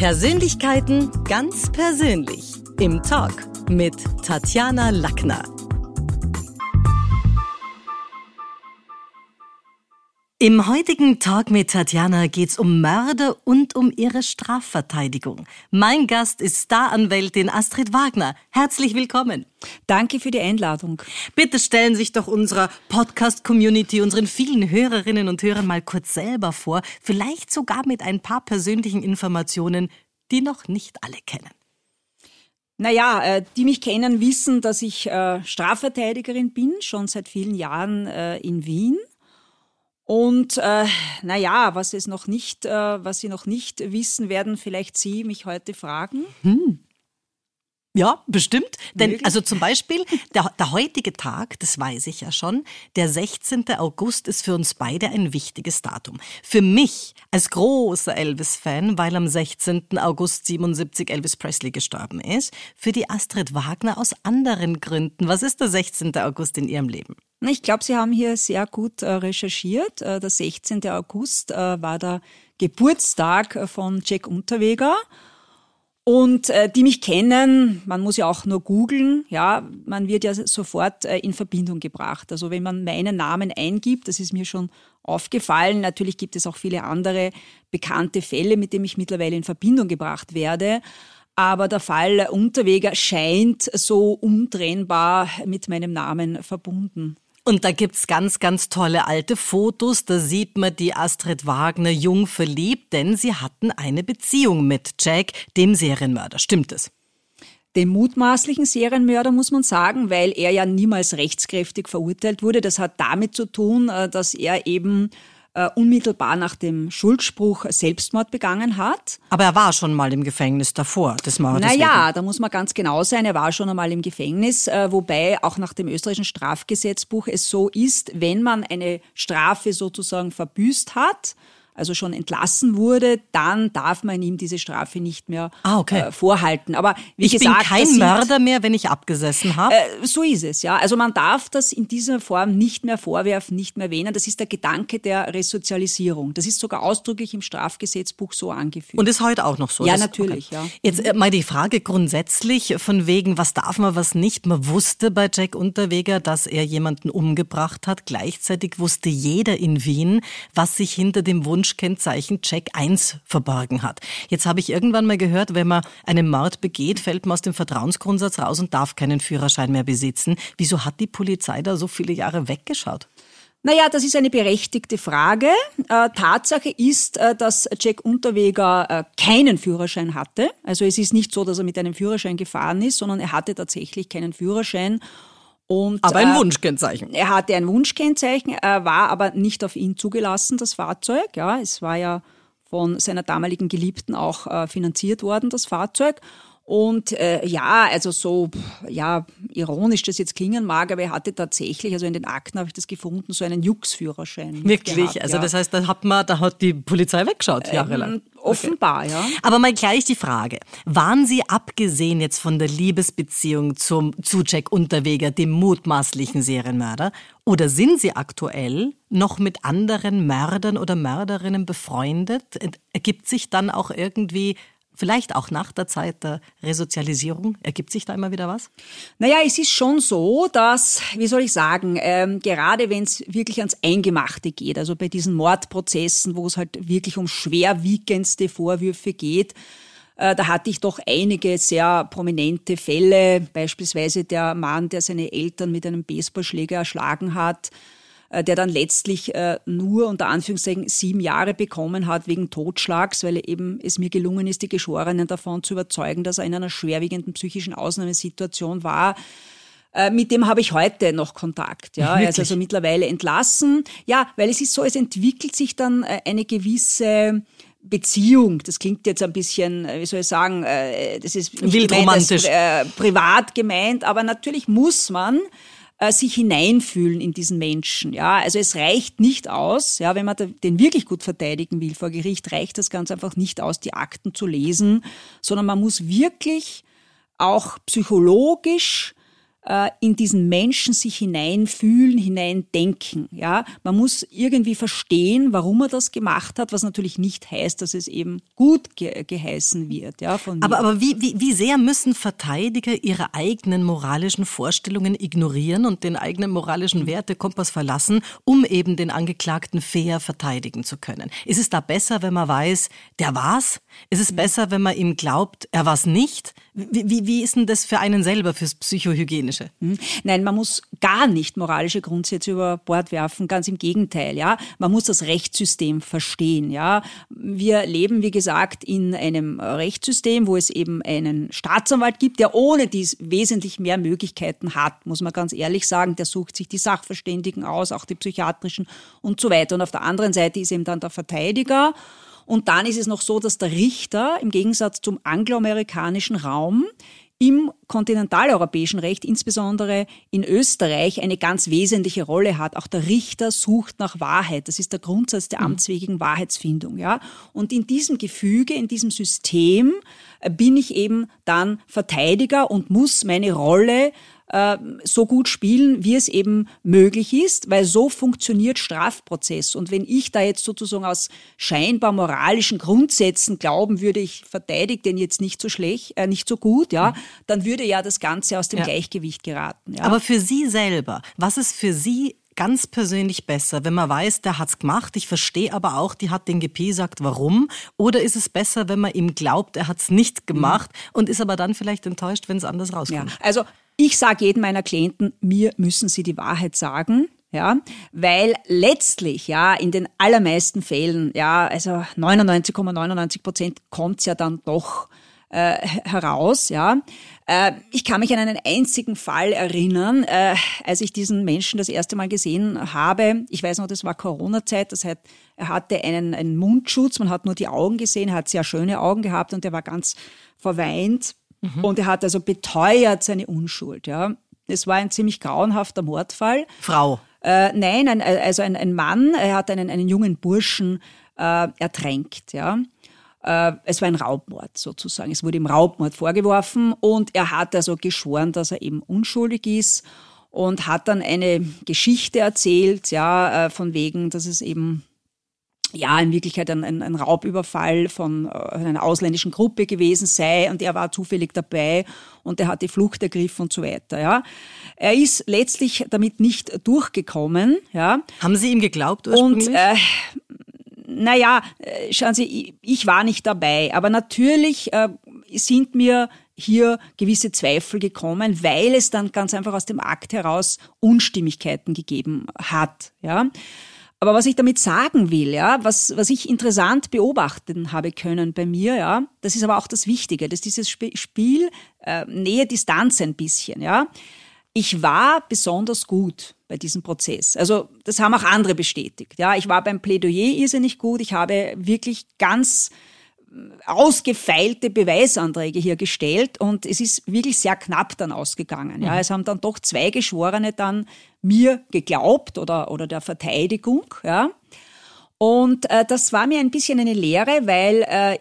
Persönlichkeiten ganz persönlich im Talk mit Tatjana Lackner. Im heutigen Talk mit Tatjana geht's um Mörder und um ihre Strafverteidigung. Mein Gast ist Staranwältin Astrid Wagner. Herzlich willkommen. Danke für die Einladung. Bitte stellen sich doch unserer Podcast-Community, unseren vielen Hörerinnen und Hörern mal kurz selber vor, vielleicht sogar mit ein paar persönlichen Informationen, die noch nicht alle kennen. Naja, äh, die mich kennen, wissen, dass ich äh, Strafverteidigerin bin, schon seit vielen Jahren äh, in Wien. Und äh, naja, was es noch nicht, äh, was Sie noch nicht wissen, werden vielleicht Sie mich heute fragen. Hm. Ja, bestimmt. Denn, Möglich? also zum Beispiel, der, der heutige Tag, das weiß ich ja schon, der 16. August ist für uns beide ein wichtiges Datum. Für mich als großer Elvis-Fan, weil am 16. August 77 Elvis Presley gestorben ist. Für die Astrid Wagner aus anderen Gründen. Was ist der 16. August in Ihrem Leben? Ich glaube, Sie haben hier sehr gut äh, recherchiert. Äh, der 16. August äh, war der Geburtstag von Jack Unterweger. Und die mich kennen, man muss ja auch nur googeln, ja, man wird ja sofort in Verbindung gebracht. Also wenn man meinen Namen eingibt, das ist mir schon aufgefallen. Natürlich gibt es auch viele andere bekannte Fälle, mit denen ich mittlerweile in Verbindung gebracht werde. Aber der Fall Unterweger scheint so untrennbar mit meinem Namen verbunden. Und da gibt's ganz, ganz tolle alte Fotos. Da sieht man die Astrid Wagner jung verliebt, denn sie hatten eine Beziehung mit Jack, dem Serienmörder. Stimmt es? Dem mutmaßlichen Serienmörder muss man sagen, weil er ja niemals rechtskräftig verurteilt wurde. Das hat damit zu tun, äh, dass er eben äh, unmittelbar nach dem Schuldspruch Selbstmord begangen hat. Aber er war schon mal im Gefängnis davor des Mordes. Naja, da muss man ganz genau sein, er war schon einmal im Gefängnis, äh, wobei auch nach dem österreichischen Strafgesetzbuch es so ist, wenn man eine Strafe sozusagen verbüßt hat, also schon entlassen wurde, dann darf man ihm diese Strafe nicht mehr ah, okay. äh, vorhalten. Aber wie ich gesagt, bin kein sind, Mörder mehr, wenn ich abgesessen habe. Äh, so ist es, ja. Also man darf das in dieser Form nicht mehr vorwerfen, nicht mehr erwähnen. Das ist der Gedanke der Resozialisierung. Das ist sogar ausdrücklich im Strafgesetzbuch so angeführt. Und ist heute auch noch so. Ja, das, natürlich, okay. ja. Jetzt äh, mal die Frage grundsätzlich von wegen, was darf man, was nicht. Man wusste bei Jack Unterweger, dass er jemanden umgebracht hat. Gleichzeitig wusste jeder in Wien, was sich hinter dem Wunsch Wunschkennzeichen Check 1 verborgen hat. Jetzt habe ich irgendwann mal gehört, wenn man einen Mord begeht, fällt man aus dem Vertrauensgrundsatz raus und darf keinen Führerschein mehr besitzen. Wieso hat die Polizei da so viele Jahre weggeschaut? Naja, das ist eine berechtigte Frage. Äh, Tatsache ist, äh, dass Jack Unterweger äh, keinen Führerschein hatte. Also es ist nicht so, dass er mit einem Führerschein gefahren ist, sondern er hatte tatsächlich keinen Führerschein und, aber ein äh, Wunschkennzeichen. Er hatte ein Wunschkennzeichen, er war aber nicht auf ihn zugelassen, das Fahrzeug. Ja, es war ja von seiner damaligen Geliebten auch äh, finanziert worden, das Fahrzeug. Und äh, ja, also so, ja, ironisch das jetzt klingen mag, aber er hatte tatsächlich, also in den Akten habe ich das gefunden, so einen Jux-Führerschein. Wirklich? Gehabt, also ja. das heißt, da hat man, da hat die Polizei weggeschaut, ähm, jahrelang. Ähm, offenbar, okay. ja. Aber mal gleich die Frage. Waren Sie abgesehen jetzt von der Liebesbeziehung zum, zu Jack Unterweger, dem mutmaßlichen Serienmörder, oder sind Sie aktuell noch mit anderen Mördern oder Mörderinnen befreundet? Ergibt sich dann auch irgendwie Vielleicht auch nach der Zeit der Resozialisierung. Ergibt sich da immer wieder was? Naja, es ist schon so, dass, wie soll ich sagen, ähm, gerade wenn es wirklich ans Eingemachte geht, also bei diesen Mordprozessen, wo es halt wirklich um schwerwiegendste Vorwürfe geht, äh, da hatte ich doch einige sehr prominente Fälle, beispielsweise der Mann, der seine Eltern mit einem Baseballschläger erschlagen hat, der dann letztlich äh, nur unter Anführungszeichen sieben Jahre bekommen hat wegen Totschlags, weil eben es mir gelungen ist, die Geschworenen davon zu überzeugen, dass er in einer schwerwiegenden psychischen Ausnahmesituation war. Äh, mit dem habe ich heute noch Kontakt. Ja, er ist also mittlerweile entlassen. Ja, weil es ist so, es entwickelt sich dann eine gewisse Beziehung, das klingt jetzt ein bisschen, wie soll ich sagen, das ist wild romantisch, äh, privat gemeint, aber natürlich muss man äh, sich hineinfühlen in diesen Menschen. Ja, also es reicht nicht aus, ja, wenn man den wirklich gut verteidigen will vor Gericht, reicht das ganz einfach nicht aus, die Akten zu lesen, sondern man muss wirklich auch psychologisch in diesen Menschen sich hineinfühlen, hineindenken. Ja, man muss irgendwie verstehen, warum er das gemacht hat, was natürlich nicht heißt, dass es eben gut ge geheißen wird. Ja, von aber aber wie, wie, wie sehr müssen Verteidiger ihre eigenen moralischen Vorstellungen ignorieren und den eigenen moralischen Wertekompass verlassen, um eben den Angeklagten fair verteidigen zu können? Ist es da besser, wenn man weiß, der war's? Ist es besser, wenn man ihm glaubt, er war's nicht? Wie, wie, wie ist denn das für einen selber, fürs Psychohygienische? Hm? Nein, man muss gar nicht moralische Grundsätze über Bord werfen, ganz im Gegenteil, ja. Man muss das Rechtssystem verstehen, ja. Wir leben, wie gesagt, in einem Rechtssystem, wo es eben einen Staatsanwalt gibt, der ohne dies wesentlich mehr Möglichkeiten hat, muss man ganz ehrlich sagen. Der sucht sich die Sachverständigen aus, auch die psychiatrischen und so weiter. Und auf der anderen Seite ist eben dann der Verteidiger. Und dann ist es noch so, dass der Richter im Gegensatz zum angloamerikanischen Raum im kontinentaleuropäischen Recht, insbesondere in Österreich, eine ganz wesentliche Rolle hat. Auch der Richter sucht nach Wahrheit. Das ist der Grundsatz der mhm. amtswegen Wahrheitsfindung. Ja? Und in diesem Gefüge, in diesem System äh, bin ich eben dann Verteidiger und muss meine Rolle äh, so gut spielen, wie es eben möglich ist, weil so funktioniert Strafprozess. Und wenn ich da jetzt sozusagen aus scheinbar moralischen Grundsätzen glauben würde, ich verteidige den jetzt nicht so schlecht, äh, nicht so gut, ja, dann würde ja das Ganze aus dem ja. Gleichgewicht geraten. Ja. Aber für Sie selber, was ist für Sie ganz persönlich besser, wenn man weiß, der hat's gemacht, ich verstehe aber auch, die hat den GP sagt, warum? Oder ist es besser, wenn man ihm glaubt, er hat's nicht gemacht mhm. und ist aber dann vielleicht enttäuscht, wenn es anders rauskommt? Ja, also ich sage jedem meiner Klienten, mir müssen sie die Wahrheit sagen. Ja, weil letztlich, ja, in den allermeisten Fällen, ja, also 99,99 Prozent kommt es ja dann doch äh, heraus, ja. Äh, ich kann mich an einen einzigen Fall erinnern, äh, als ich diesen Menschen das erste Mal gesehen habe. Ich weiß noch, das war Corona-Zeit, das heißt, er hatte einen, einen Mundschutz, man hat nur die Augen gesehen, hat sehr schöne Augen gehabt und er war ganz verweint Mhm. Und er hat also beteuert seine Unschuld. Ja. Es war ein ziemlich grauenhafter Mordfall. Frau? Äh, nein, ein, also ein, ein, Mann, er hat einen, einen jungen Burschen äh, ertränkt. Ja. Äh, es war ein Raubmord sozusagen. Es wurde ihm Raubmord vorgeworfen und er hat also geschworen, dass er eben unschuldig ist und hat dann eine Geschichte erzählt, ja, äh, von wegen, dass es eben ja, in Wirklichkeit ein, ein, ein Raubüberfall von äh, einer ausländischen Gruppe gewesen sei und er war zufällig dabei und er hat die Flucht ergriffen und so weiter, ja. Er ist letztlich damit nicht durchgekommen, ja. Haben Sie ihm geglaubt ursprünglich? Und, äh, naja, äh, schauen Sie, ich war nicht dabei, aber natürlich äh, sind mir hier gewisse Zweifel gekommen, weil es dann ganz einfach aus dem Akt heraus Unstimmigkeiten gegeben hat, ja. Aber was ich damit sagen will, ja, was, was ich interessant beobachten habe können bei mir, ja, das ist aber auch das Wichtige, dass dieses Spiel äh, Nähe Distanz ein bisschen, ja. Ich war besonders gut bei diesem Prozess. Also das haben auch andere bestätigt. Ja, ich war beim Plädoyer irrsinnig gut. Ich habe wirklich ganz ausgefeilte Beweisanträge hier gestellt und es ist wirklich sehr knapp dann ausgegangen. Ja, mhm. es haben dann doch zwei Geschworene dann mir geglaubt oder, oder der Verteidigung. Ja. Und äh, das war mir ein bisschen eine Lehre, weil äh,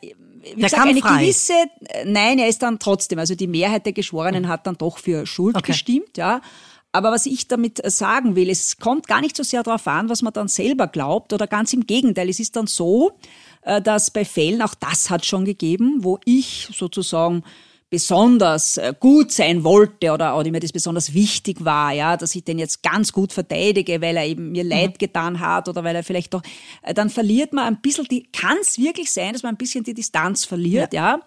wie der gesagt, eine frei. gewisse, äh, nein, er ist dann trotzdem, also die Mehrheit der Geschworenen hat dann doch für Schuld okay. gestimmt, ja. Aber was ich damit äh, sagen will, es kommt gar nicht so sehr darauf an, was man dann selber glaubt oder ganz im Gegenteil. Es ist dann so, dass bei Fällen, auch das hat schon gegeben, wo ich sozusagen besonders äh, gut sein wollte oder, oder mir das besonders wichtig war, ja, dass ich den jetzt ganz gut verteidige, weil er eben mir Leid mhm. getan hat oder weil er vielleicht doch, äh, dann verliert man ein bisschen die, kann es wirklich sein, dass man ein bisschen die Distanz verliert, ja. ja.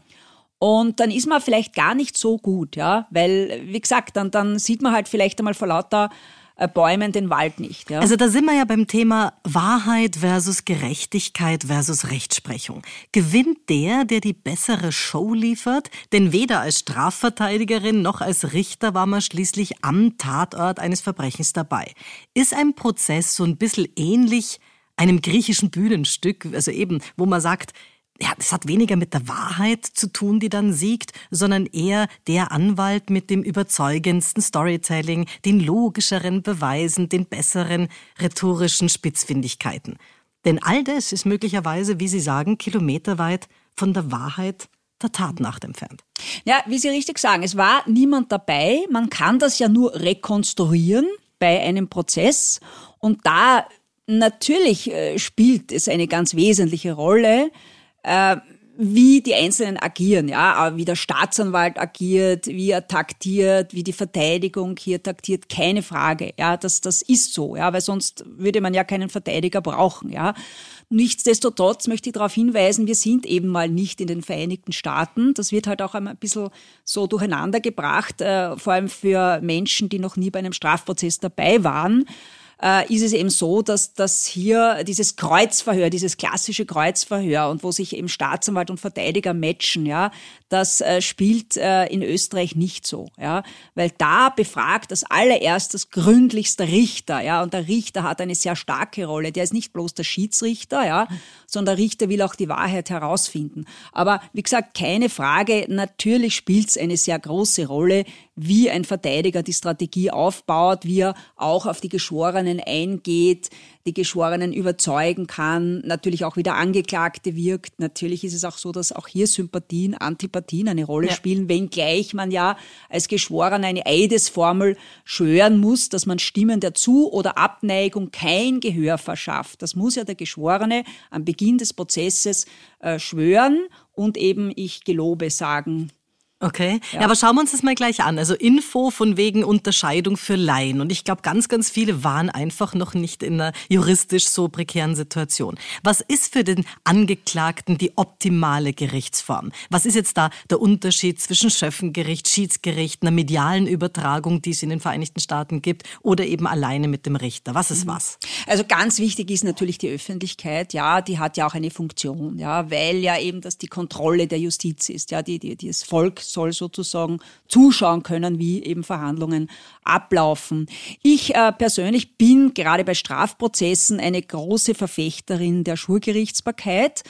Und dann ist man vielleicht gar nicht so gut, ja, weil, wie gesagt, dann, dann sieht man halt vielleicht einmal vor lauter äh, Bäumen den Wald nicht. Ja? Also da sind wir ja beim Thema Wahrheit versus Gerechtigkeit versus Rechtsprechung. Gewinnt der, der die bessere Show liefert? Denn weder als Strafverteidigerin noch als Richter war man schließlich am Tatort eines Verbrechens dabei. Ist ein Prozess so ein bisschen ähnlich einem griechischen Bühnenstück, also eben, wo man sagt, ja, das hat weniger mit der Wahrheit zu tun, die dann siegt, sondern eher der Anwalt mit dem überzeugendsten Storytelling, den logischeren Beweisen, den besseren rhetorischen Spitzfindigkeiten. Denn all das ist möglicherweise, wie Sie sagen, kilometerweit von der Wahrheit der Tatnacht entfernt. Ja, wie Sie richtig sagen, es war niemand dabei. Man kann das ja nur rekonstruieren bei einem Prozess. Und da natürlich äh, spielt es eine ganz wesentliche Rolle, äh, wie die Einzelnen agieren, ja, wie der Staatsanwalt agiert, wie er taktiert, wie die Verteidigung hier taktiert, keine Frage, ja, das, das ist so, ja, weil sonst würde man ja keinen Verteidiger brauchen, ja. Nichtsdestotrotz möchte ich darauf hinweisen, wir sind eben mal nicht in den Vereinigten Staaten. Das wird halt auch ein bisschen so durcheinander gebracht, äh, vor allem für Menschen, die noch nie bei einem Strafprozess dabei waren äh, ist es eben so, dass, dass hier dieses Kreuzverhör, dieses klassische Kreuzverhör und wo sich eben Staatsanwalt und Verteidiger matchen, ja, das äh, spielt äh, in Österreich nicht so, ja, weil da befragt das allererstes gründlichster Richter, ja, und der Richter hat eine sehr starke Rolle. Der ist nicht bloß der Schiedsrichter, ja, sondern der Richter will auch die Wahrheit herausfinden. Aber wie gesagt, keine Frage, natürlich spielt es eine sehr große Rolle, wie ein Verteidiger die Strategie aufbaut, wie er auch auf die Geschworenen eingeht, die Geschworenen überzeugen kann, natürlich auch wieder Angeklagte wirkt. Natürlich ist es auch so, dass auch hier Sympathien, Antipathien eine Rolle ja. spielen, wenngleich man ja als Geschworener eine Eidesformel schwören muss, dass man Stimmen der Zu- oder Abneigung kein Gehör verschafft. Das muss ja der Geschworene am Beginn des Prozesses äh, schwören und eben ich gelobe sagen Okay, ja. ja. aber schauen wir uns das mal gleich an. Also Info von wegen Unterscheidung für Laien. Und ich glaube, ganz, ganz viele waren einfach noch nicht in einer juristisch so prekären Situation. Was ist für den Angeklagten die optimale Gerichtsform? Was ist jetzt da der Unterschied zwischen Schöffengericht, Schiedsgericht, einer medialen Übertragung, die es in den Vereinigten Staaten gibt, oder eben alleine mit dem Richter? Was ist mhm. was? Also ganz wichtig ist natürlich die Öffentlichkeit. Ja, die hat ja auch eine Funktion. Ja, weil ja eben das die Kontrolle der Justiz ist. Ja, die, die, die das Volk soll sozusagen zuschauen können, wie eben Verhandlungen ablaufen. Ich äh, persönlich bin gerade bei Strafprozessen eine große Verfechterin der Schulgerichtsbarkeit.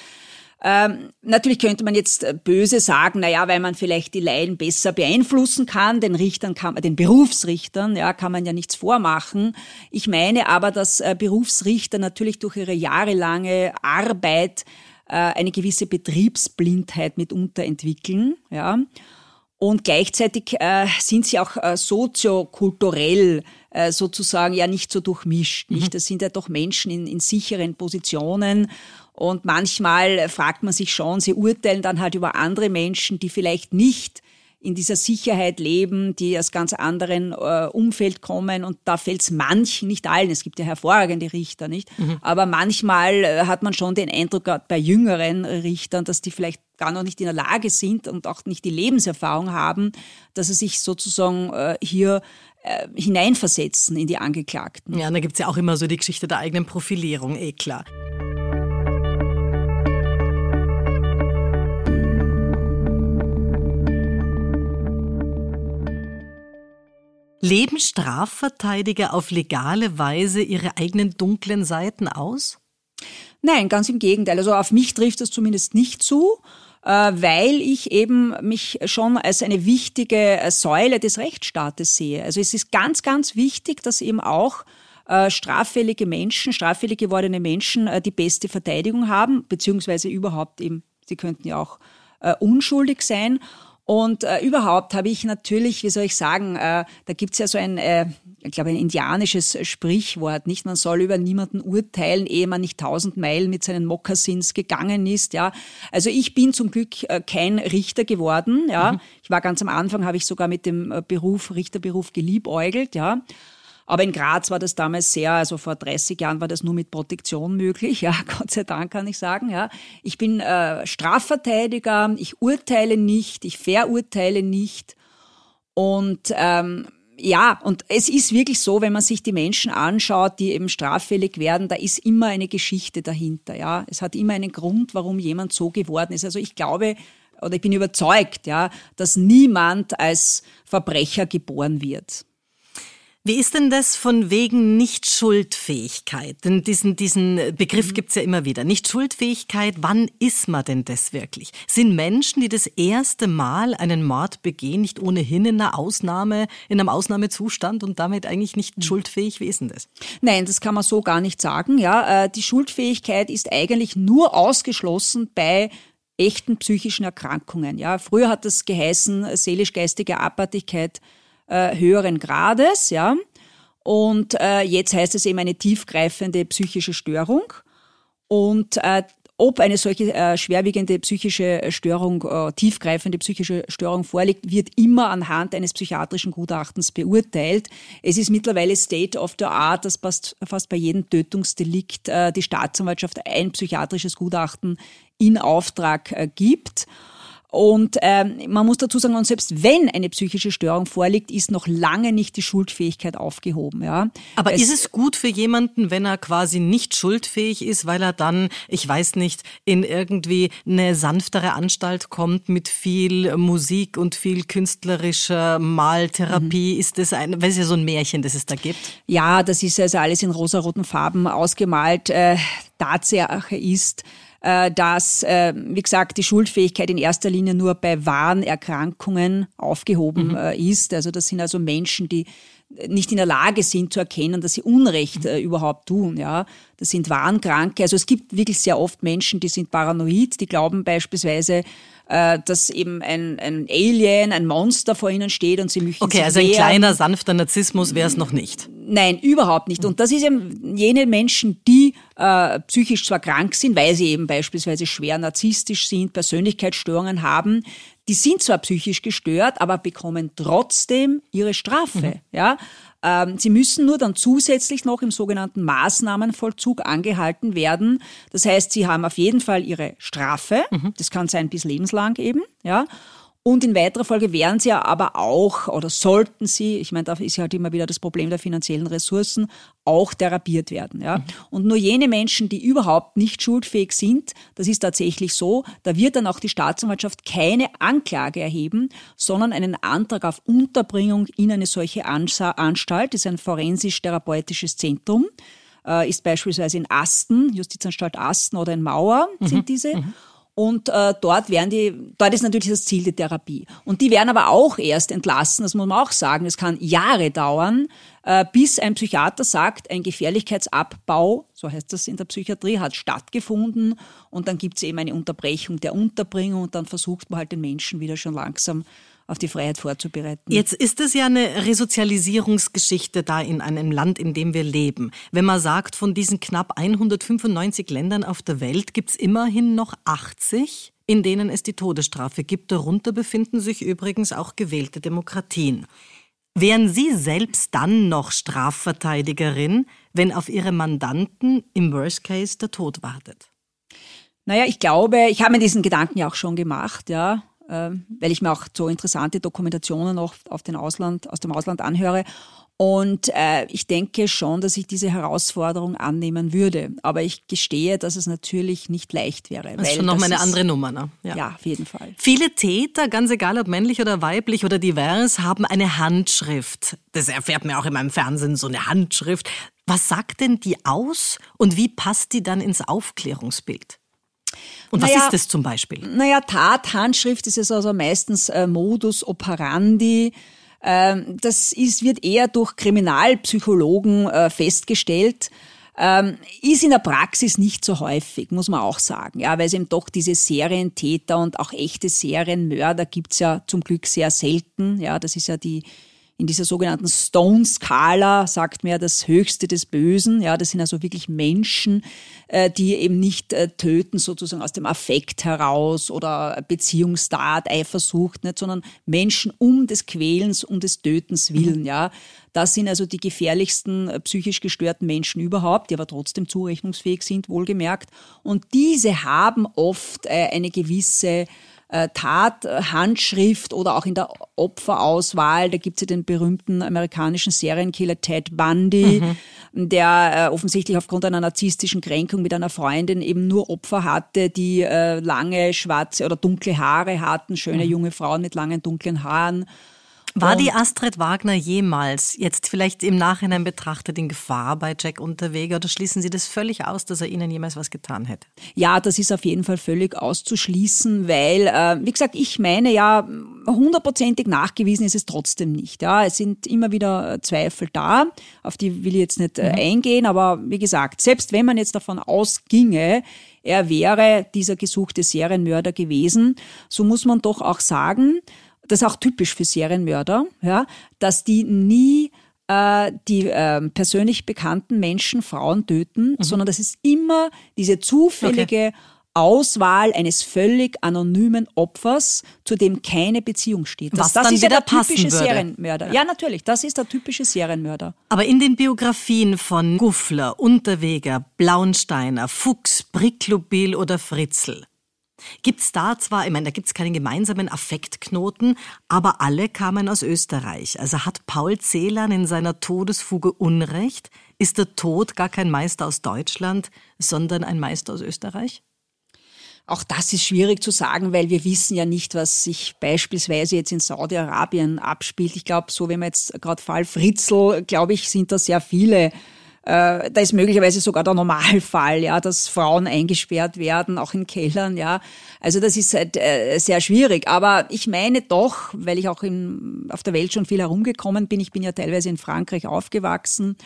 Ähm, natürlich könnte man jetzt äh, böse sagen, na ja, weil man vielleicht die Laien besser beeinflussen kann, den Richtern kann, den Berufsrichtern, ja, kann man ja nichts vormachen. Ich meine aber, dass äh, Berufsrichter natürlich durch ihre jahrelange Arbeit eine gewisse Betriebsblindheit mitunter entwickeln, ja. Und gleichzeitig äh, sind sie auch äh, soziokulturell äh, sozusagen ja nicht so durchmischt. Nicht? Mhm. Das sind ja doch Menschen in, in sicheren Positionen. Und manchmal fragt man sich schon, sie urteilen dann halt über andere Menschen, die vielleicht nicht in dieser Sicherheit leben, die aus ganz anderen äh, Umfeld kommen und da fällt es manchen, nicht allen, es gibt ja hervorragende Richter, nicht? Mhm. Aber manchmal äh, hat man schon den Eindruck, gerade bei jüngeren Richtern, dass die vielleicht gar noch nicht in der Lage sind und auch nicht die Lebenserfahrung haben, dass sie sich sozusagen äh, hier äh, hineinversetzen in die Angeklagten. Ja, da gibt es ja auch immer so die Geschichte der eigenen Profilierung, eh klar. Leben Strafverteidiger auf legale Weise ihre eigenen dunklen Seiten aus? Nein, ganz im Gegenteil. Also auf mich trifft das zumindest nicht zu, äh, weil ich eben mich schon als eine wichtige äh, Säule des Rechtsstaates sehe. Also es ist ganz, ganz wichtig, dass eben auch äh, straffällige Menschen, straffällig gewordene Menschen die beste Verteidigung haben, beziehungsweise überhaupt eben, sie könnten ja auch unschuldig sein. Und äh, überhaupt habe ich natürlich, wie soll ich sagen, äh, da gibt's ja so ein, äh, ich glaube, ein indianisches Sprichwort, nicht? Man soll über niemanden urteilen, ehe man nicht tausend Meilen mit seinen Mokassins gegangen ist, ja. Also ich bin zum Glück äh, kein Richter geworden, ja. Mhm. Ich war ganz am Anfang, habe ich sogar mit dem äh, Beruf, Richterberuf geliebäugelt, ja. Aber in Graz war das damals sehr, also vor 30 Jahren war das nur mit Protektion möglich. Ja, Gott sei Dank kann ich sagen. Ja, ich bin äh, Strafverteidiger. Ich urteile nicht, ich verurteile nicht. Und ähm, ja, und es ist wirklich so, wenn man sich die Menschen anschaut, die eben straffällig werden, da ist immer eine Geschichte dahinter. Ja, es hat immer einen Grund, warum jemand so geworden ist. Also ich glaube oder ich bin überzeugt, ja, dass niemand als Verbrecher geboren wird. Wie ist denn das von wegen Nicht-Schuldfähigkeit? Denn diesen, diesen Begriff mhm. gibt's ja immer wieder. Nicht-Schuldfähigkeit, wann ist man denn das wirklich? Sind Menschen, die das erste Mal einen Mord begehen, nicht ohnehin in einer Ausnahme, in einem Ausnahmezustand und damit eigentlich nicht mhm. schuldfähig? Wie ist denn das? Nein, das kann man so gar nicht sagen. Ja, äh, die Schuldfähigkeit ist eigentlich nur ausgeschlossen bei echten psychischen Erkrankungen. Ja, früher hat das geheißen seelisch-geistige Abartigkeit äh, höheren Grades, ja. Und äh, jetzt heißt es eben eine tiefgreifende psychische Störung. Und äh, ob eine solche äh, schwerwiegende psychische Störung, äh, tiefgreifende psychische Störung vorliegt, wird immer anhand eines psychiatrischen Gutachtens beurteilt. Es ist mittlerweile State of the Art, dass fast, fast bei jedem Tötungsdelikt äh, die Staatsanwaltschaft ein psychiatrisches Gutachten in Auftrag äh, gibt. Und ähm, man muss dazu sagen, und selbst wenn eine psychische Störung vorliegt, ist noch lange nicht die Schuldfähigkeit aufgehoben. Ja. Aber es, ist es gut für jemanden, wenn er quasi nicht schuldfähig ist, weil er dann, ich weiß nicht, in irgendwie eine sanftere Anstalt kommt mit viel Musik und viel künstlerischer Maltherapie? Mhm. Ist das ein, weil es ja so ein Märchen, das es da gibt? Ja, das ist also alles in rosaroten Farben ausgemalt. Äh, Tatsache ist, dass, äh, wie gesagt, die Schuldfähigkeit in erster Linie nur bei wahren Erkrankungen aufgehoben mhm. Äh, ist. Also das sind also Menschen, die nicht in der Lage sind zu erkennen, dass sie Unrecht äh, überhaupt tun. Ja, das sind Wahnkranke. Also es gibt wirklich sehr oft Menschen, die sind paranoid, die glauben beispielsweise, äh, dass eben ein, ein Alien, ein Monster vor ihnen steht und sie möchten Okay, also ein wehren. kleiner, sanfter Narzissmus wäre es noch nicht. Nein, überhaupt nicht. Und das ist eben jene Menschen, die äh, psychisch zwar krank sind, weil sie eben beispielsweise schwer narzisstisch sind, Persönlichkeitsstörungen haben, die sind zwar psychisch gestört, aber bekommen trotzdem ihre Strafe. Mhm. Ja? Ähm, sie müssen nur dann zusätzlich noch im sogenannten Maßnahmenvollzug angehalten werden. Das heißt, sie haben auf jeden Fall ihre Strafe. Mhm. Das kann sein bis lebenslang eben. Ja. Und in weiterer Folge wären sie ja aber auch oder sollten sie, ich meine, da ist ja halt immer wieder das Problem der finanziellen Ressourcen, auch therapiert werden. Ja? Mhm. Und nur jene Menschen, die überhaupt nicht schuldfähig sind, das ist tatsächlich so, da wird dann auch die Staatsanwaltschaft keine Anklage erheben, sondern einen Antrag auf Unterbringung in eine solche Anstalt, das ist ein forensisch-therapeutisches Zentrum, äh, ist beispielsweise in Asten, Justizanstalt Asten oder in Mauer sind mhm. diese. Mhm. Und äh, dort werden die, dort ist natürlich das Ziel die Therapie. Und die werden aber auch erst entlassen, das muss man auch sagen. Es kann Jahre dauern, äh, bis ein Psychiater sagt, ein Gefährlichkeitsabbau, so heißt das in der Psychiatrie, hat stattgefunden. Und dann gibt es eben eine Unterbrechung der Unterbringung und dann versucht man halt den Menschen wieder schon langsam auf die Freiheit vorzubereiten. Jetzt ist es ja eine Resozialisierungsgeschichte da in einem Land, in dem wir leben. Wenn man sagt, von diesen knapp 195 Ländern auf der Welt gibt es immerhin noch 80, in denen es die Todesstrafe gibt. Darunter befinden sich übrigens auch gewählte Demokratien. Wären Sie selbst dann noch Strafverteidigerin, wenn auf Ihre Mandanten im Worst Case der Tod wartet? Naja, ich glaube, ich habe mir diesen Gedanken ja auch schon gemacht, ja. Ähm, weil ich mir auch so interessante Dokumentationen auch auf den Ausland, aus dem Ausland anhöre. Und äh, ich denke schon, dass ich diese Herausforderung annehmen würde. Aber ich gestehe, dass es natürlich nicht leicht wäre. Das ist schon nochmal eine andere Nummer, ne? Ja. ja, auf jeden Fall. Viele Täter, ganz egal ob männlich oder weiblich oder divers, haben eine Handschrift. Das erfährt man auch in meinem Fernsehen, so eine Handschrift. Was sagt denn die aus und wie passt die dann ins Aufklärungsbild? Und was naja, ist das zum Beispiel? Naja, Tat, Handschrift ist es also meistens äh, Modus operandi. Ähm, das ist, wird eher durch Kriminalpsychologen äh, festgestellt. Ähm, ist in der Praxis nicht so häufig, muss man auch sagen, ja, weil es eben doch diese Serientäter und auch echte Serienmörder gibt's ja zum Glück sehr selten. Ja, das ist ja die in dieser sogenannten Stone-Skala sagt man ja das Höchste des Bösen. Ja, das sind also wirklich Menschen, äh, die eben nicht äh, töten sozusagen aus dem Affekt heraus oder Beziehungstat, Eifersucht, nicht, sondern Menschen um des Quälens, um des Tötens willen. Mhm. Ja, das sind also die gefährlichsten äh, psychisch gestörten Menschen überhaupt, die aber trotzdem zurechnungsfähig sind, wohlgemerkt. Und diese haben oft eine gewisse äh, Tathandschrift oder auch in der Opferauswahl. Da gibt es ja den berühmten amerikanischen Serienkiller Ted Bundy, mhm. der äh, offensichtlich aufgrund einer narzisstischen Kränkung mit einer Freundin eben nur Opfer hatte, die äh, lange schwarze oder dunkle Haare hatten, schöne mhm. junge Frauen mit langen dunklen Haaren. War die Astrid Wagner jemals, jetzt vielleicht im Nachhinein betrachtet, in Gefahr bei Jack Unterweger oder schließen Sie das völlig aus, dass er Ihnen jemals was getan hätte? Ja, das ist auf jeden Fall völlig auszuschließen, weil, äh, wie gesagt, ich meine ja, hundertprozentig nachgewiesen ist es trotzdem nicht. Ja, es sind immer wieder Zweifel da, auf die will ich jetzt nicht äh, mhm. eingehen, aber wie gesagt, selbst wenn man jetzt davon ausginge, er wäre dieser gesuchte Serienmörder gewesen, so muss man doch auch sagen, das ist auch typisch für Serienmörder, ja, dass die nie äh, die äh, persönlich bekannten Menschen, Frauen töten, mhm. sondern das ist immer diese zufällige okay. Auswahl eines völlig anonymen Opfers, zu dem keine Beziehung steht. Das, Was das dann ist ja der typische würde. Serienmörder. Ja. ja, natürlich, das ist der typische Serienmörder. Aber in den Biografien von Guffler, Unterweger, Blaunsteiner, Fuchs, Bricklubil oder Fritzl Gibt's da zwar, ich meine, da gibt's keinen gemeinsamen Affektknoten, aber alle kamen aus Österreich. Also hat Paul Celan in seiner Todesfuge Unrecht? Ist der Tod gar kein Meister aus Deutschland, sondern ein Meister aus Österreich? Auch das ist schwierig zu sagen, weil wir wissen ja nicht, was sich beispielsweise jetzt in Saudi-Arabien abspielt. Ich glaube, so wie man jetzt gerade Fall Fritzl, glaube ich, sind da sehr viele äh, da ist möglicherweise sogar der Normalfall, ja, dass Frauen eingesperrt werden, auch in Kellern, ja. Also das ist halt, äh, sehr schwierig. Aber ich meine doch, weil ich auch in, auf der Welt schon viel herumgekommen bin, ich bin ja teilweise in Frankreich aufgewachsen,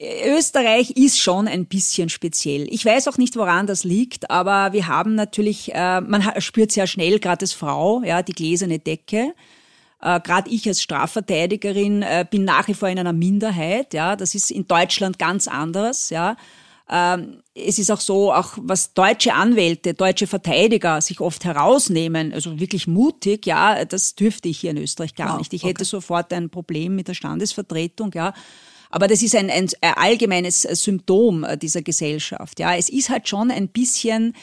Österreich ist schon ein bisschen speziell. Ich weiß auch nicht, woran das liegt, aber wir haben natürlich, äh, man spürt sehr schnell, gerade als Frau, ja, die gläserne Decke. Äh, Gerade ich als Strafverteidigerin äh, bin nach wie vor in einer Minderheit. Ja, das ist in Deutschland ganz anders. Ja. Ähm, es ist auch so, auch was deutsche Anwälte, deutsche Verteidiger sich oft herausnehmen, also wirklich mutig, ja, das dürfte ich hier in Österreich gar wow, nicht. Ich okay. hätte sofort ein Problem mit der Standesvertretung, ja. Aber das ist ein, ein, ein allgemeines Symptom dieser Gesellschaft. Ja, es ist halt schon ein bisschen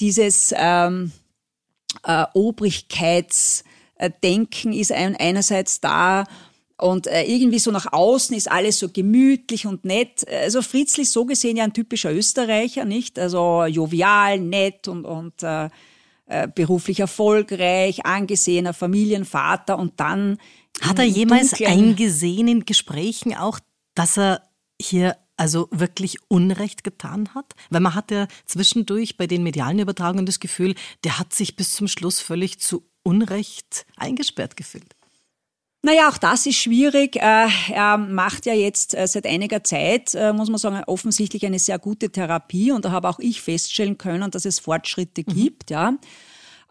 dieses ähm, äh, Obrigkeits äh, Denken ist einerseits da und äh, irgendwie so nach außen ist alles so gemütlich und nett. Also Fritzl ist so gesehen ja ein typischer Österreicher, nicht? Also jovial, nett und, und äh, äh, beruflich erfolgreich, angesehener Familienvater und dann. Hat er jemals eingesehen in Gesprächen auch, dass er hier also wirklich Unrecht getan hat? Weil man hat ja zwischendurch bei den medialen Übertragungen das Gefühl, der hat sich bis zum Schluss völlig zu Unrecht eingesperrt gefühlt? Naja, auch das ist schwierig. Äh, er macht ja jetzt äh, seit einiger Zeit, äh, muss man sagen, offensichtlich eine sehr gute Therapie und da habe auch ich feststellen können, dass es Fortschritte mhm. gibt, ja.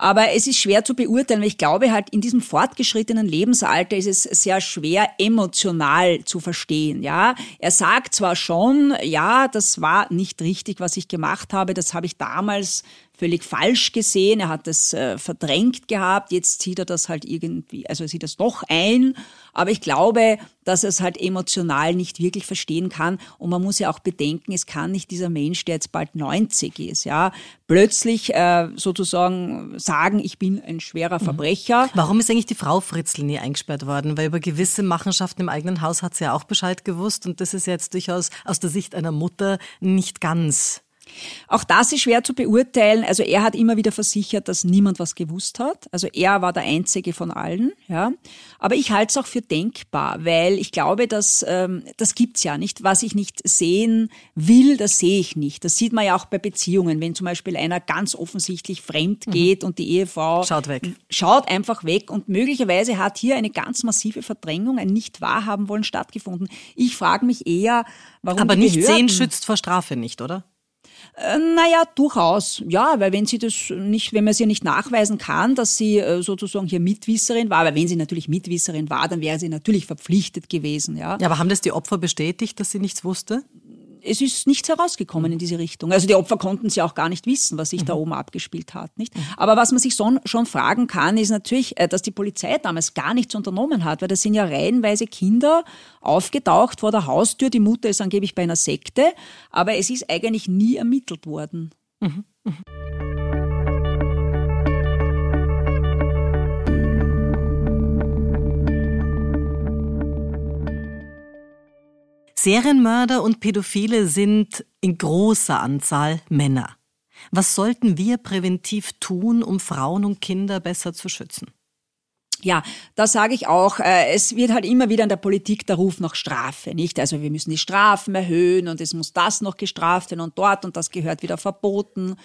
Aber es ist schwer zu beurteilen, weil ich glaube halt, in diesem fortgeschrittenen Lebensalter ist es sehr schwer emotional zu verstehen, ja. Er sagt zwar schon, ja, das war nicht richtig, was ich gemacht habe, das habe ich damals völlig falsch gesehen, er hat das äh, verdrängt gehabt, jetzt zieht er das halt irgendwie, also er sieht das doch ein, aber ich glaube, dass er es halt emotional nicht wirklich verstehen kann und man muss ja auch bedenken, es kann nicht dieser Mensch, der jetzt bald 90 ist, ja, plötzlich äh, sozusagen sagen, ich bin ein schwerer mhm. Verbrecher. Warum ist eigentlich die Frau Fritzl nie eingesperrt worden? Weil über gewisse Machenschaften im eigenen Haus hat sie ja auch Bescheid gewusst und das ist jetzt durchaus aus der Sicht einer Mutter nicht ganz auch das ist schwer zu beurteilen. Also er hat immer wieder versichert, dass niemand was gewusst hat. Also er war der Einzige von allen. Ja. Aber ich halte es auch für denkbar, weil ich glaube, dass ähm, das gibt's ja nicht. Was ich nicht sehen will, das sehe ich nicht. Das sieht man ja auch bei Beziehungen, wenn zum Beispiel einer ganz offensichtlich fremd mhm. geht mhm. und die Ehefrau schaut weg, schaut einfach weg und möglicherweise hat hier eine ganz massive Verdrängung, ein nicht wahrhaben wollen stattgefunden. Ich frage mich eher, warum aber nicht sehen schützt vor Strafe nicht, oder? Äh, naja, durchaus. Ja, weil wenn sie das nicht, wenn man sie nicht nachweisen kann, dass sie äh, sozusagen hier Mitwisserin war, weil wenn sie natürlich Mitwisserin war, dann wäre sie natürlich verpflichtet gewesen, ja. Ja, aber haben das die Opfer bestätigt, dass sie nichts wusste? Es ist nichts herausgekommen in diese Richtung. Also die Opfer konnten es ja auch gar nicht wissen, was sich mhm. da oben abgespielt hat. Nicht? Mhm. Aber was man sich so, schon fragen kann, ist natürlich, äh, dass die Polizei damals gar nichts unternommen hat, weil da sind ja reihenweise Kinder aufgetaucht vor der Haustür. Die Mutter ist angeblich bei einer Sekte, aber es ist eigentlich nie ermittelt worden. Mhm. mhm. Serienmörder und Pädophile sind in großer Anzahl Männer. Was sollten wir präventiv tun, um Frauen und Kinder besser zu schützen? Ja, da sage ich auch, äh, es wird halt immer wieder in der Politik der Ruf nach Strafe, nicht? Also wir müssen die Strafen erhöhen und es muss das noch gestraft werden und dort und das gehört wieder verboten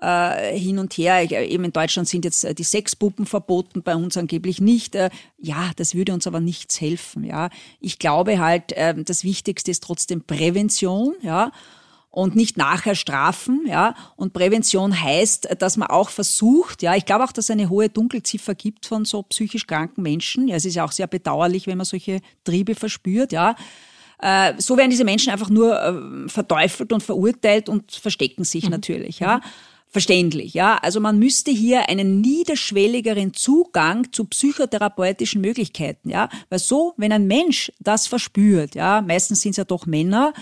äh, hin und her. Eben in Deutschland sind jetzt äh, die Sexpuppen verboten, bei uns angeblich nicht. Äh, ja, das würde uns aber nichts helfen. Ja, ich glaube halt, äh, das Wichtigste ist trotzdem Prävention. Ja und nicht nachher strafen, ja. Und Prävention heißt, dass man auch versucht, ja, ich glaube auch, dass es eine hohe Dunkelziffer gibt von so psychisch kranken Menschen. Ja, es ist ja auch sehr bedauerlich, wenn man solche Triebe verspürt, ja. Äh, so werden diese Menschen einfach nur äh, verteufelt und verurteilt und verstecken sich mhm. natürlich, ja. Verständlich, ja. Also man müsste hier einen niederschwelligeren Zugang zu psychotherapeutischen Möglichkeiten, ja. Weil so, wenn ein Mensch das verspürt, ja, meistens sind es ja doch Männer,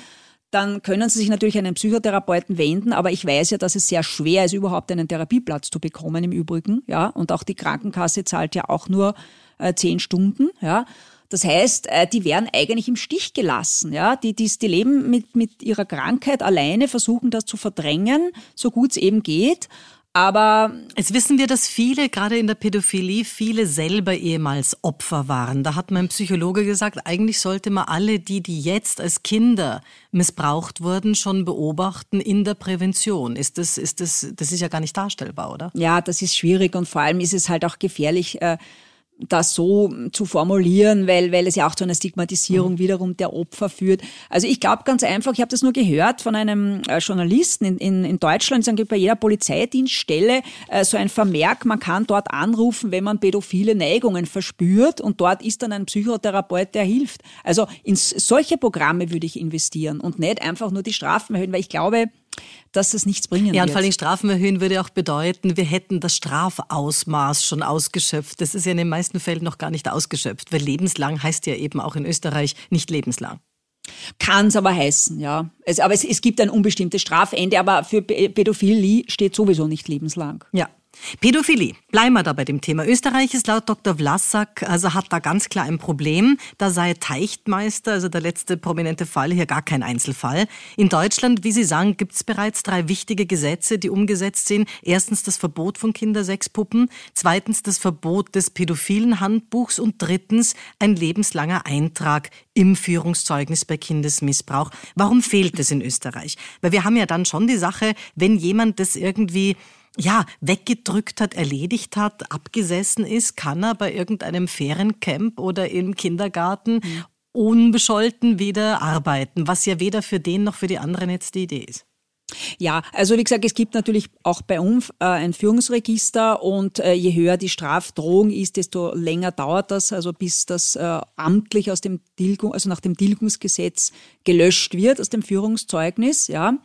dann können Sie sich natürlich an einen Psychotherapeuten wenden, aber ich weiß ja, dass es sehr schwer ist, überhaupt einen Therapieplatz zu bekommen im Übrigen, ja, und auch die Krankenkasse zahlt ja auch nur äh, zehn Stunden, ja. Das heißt, äh, die werden eigentlich im Stich gelassen, ja. Die, die, die leben mit, mit ihrer Krankheit alleine, versuchen das zu verdrängen, so gut es eben geht. Aber es wissen wir, dass viele, gerade in der Pädophilie, viele selber ehemals Opfer waren. Da hat mein Psychologe gesagt, eigentlich sollte man alle die, die jetzt als Kinder missbraucht wurden, schon beobachten in der Prävention. Ist das, ist das, das ist ja gar nicht darstellbar, oder? Ja, das ist schwierig und vor allem ist es halt auch gefährlich, äh, das so zu formulieren, weil, weil es ja auch zu einer Stigmatisierung mhm. wiederum der Opfer führt. Also ich glaube ganz einfach, ich habe das nur gehört von einem äh, Journalisten in, in, in Deutschland, es gibt bei jeder Polizeidienststelle äh, so ein Vermerk, man kann dort anrufen, wenn man pädophile Neigungen verspürt und dort ist dann ein Psychotherapeut, der hilft. Also in solche Programme würde ich investieren und nicht einfach nur die Strafen erhöhen, weil ich glaube, dass es nichts bringen wird. Ja, und vor allem Strafen erhöhen würde auch bedeuten, wir hätten das Strafausmaß schon ausgeschöpft. Das ist ja in den meisten Fällen noch gar nicht ausgeschöpft, weil lebenslang heißt ja eben auch in Österreich nicht lebenslang. Kann es aber heißen, ja. Es, aber es, es gibt ein unbestimmtes Strafende, aber für Pädophilie steht sowieso nicht lebenslang. Ja. Pädophilie. Bleiben wir da bei dem Thema. Österreich ist laut Dr. Vlasak, also hat da ganz klar ein Problem. Da sei Teichtmeister, also der letzte prominente Fall, hier gar kein Einzelfall. In Deutschland, wie Sie sagen, gibt es bereits drei wichtige Gesetze, die umgesetzt sind. Erstens das Verbot von Kindersexpuppen, zweitens das Verbot des pädophilen Handbuchs und drittens ein lebenslanger Eintrag im Führungszeugnis bei Kindesmissbrauch. Warum fehlt es in Österreich? Weil wir haben ja dann schon die Sache, wenn jemand das irgendwie ja, weggedrückt hat, erledigt hat, abgesessen ist, kann er bei irgendeinem Feriencamp oder im Kindergarten mhm. unbescholten wieder arbeiten, was ja weder für den noch für die anderen jetzt die Idee ist. Ja, also wie gesagt, es gibt natürlich auch bei uns äh, ein Führungsregister und äh, je höher die Strafdrohung ist, desto länger dauert das, also bis das äh, amtlich aus dem Tilgung, also nach dem Tilgungsgesetz gelöscht wird aus dem Führungszeugnis, ja.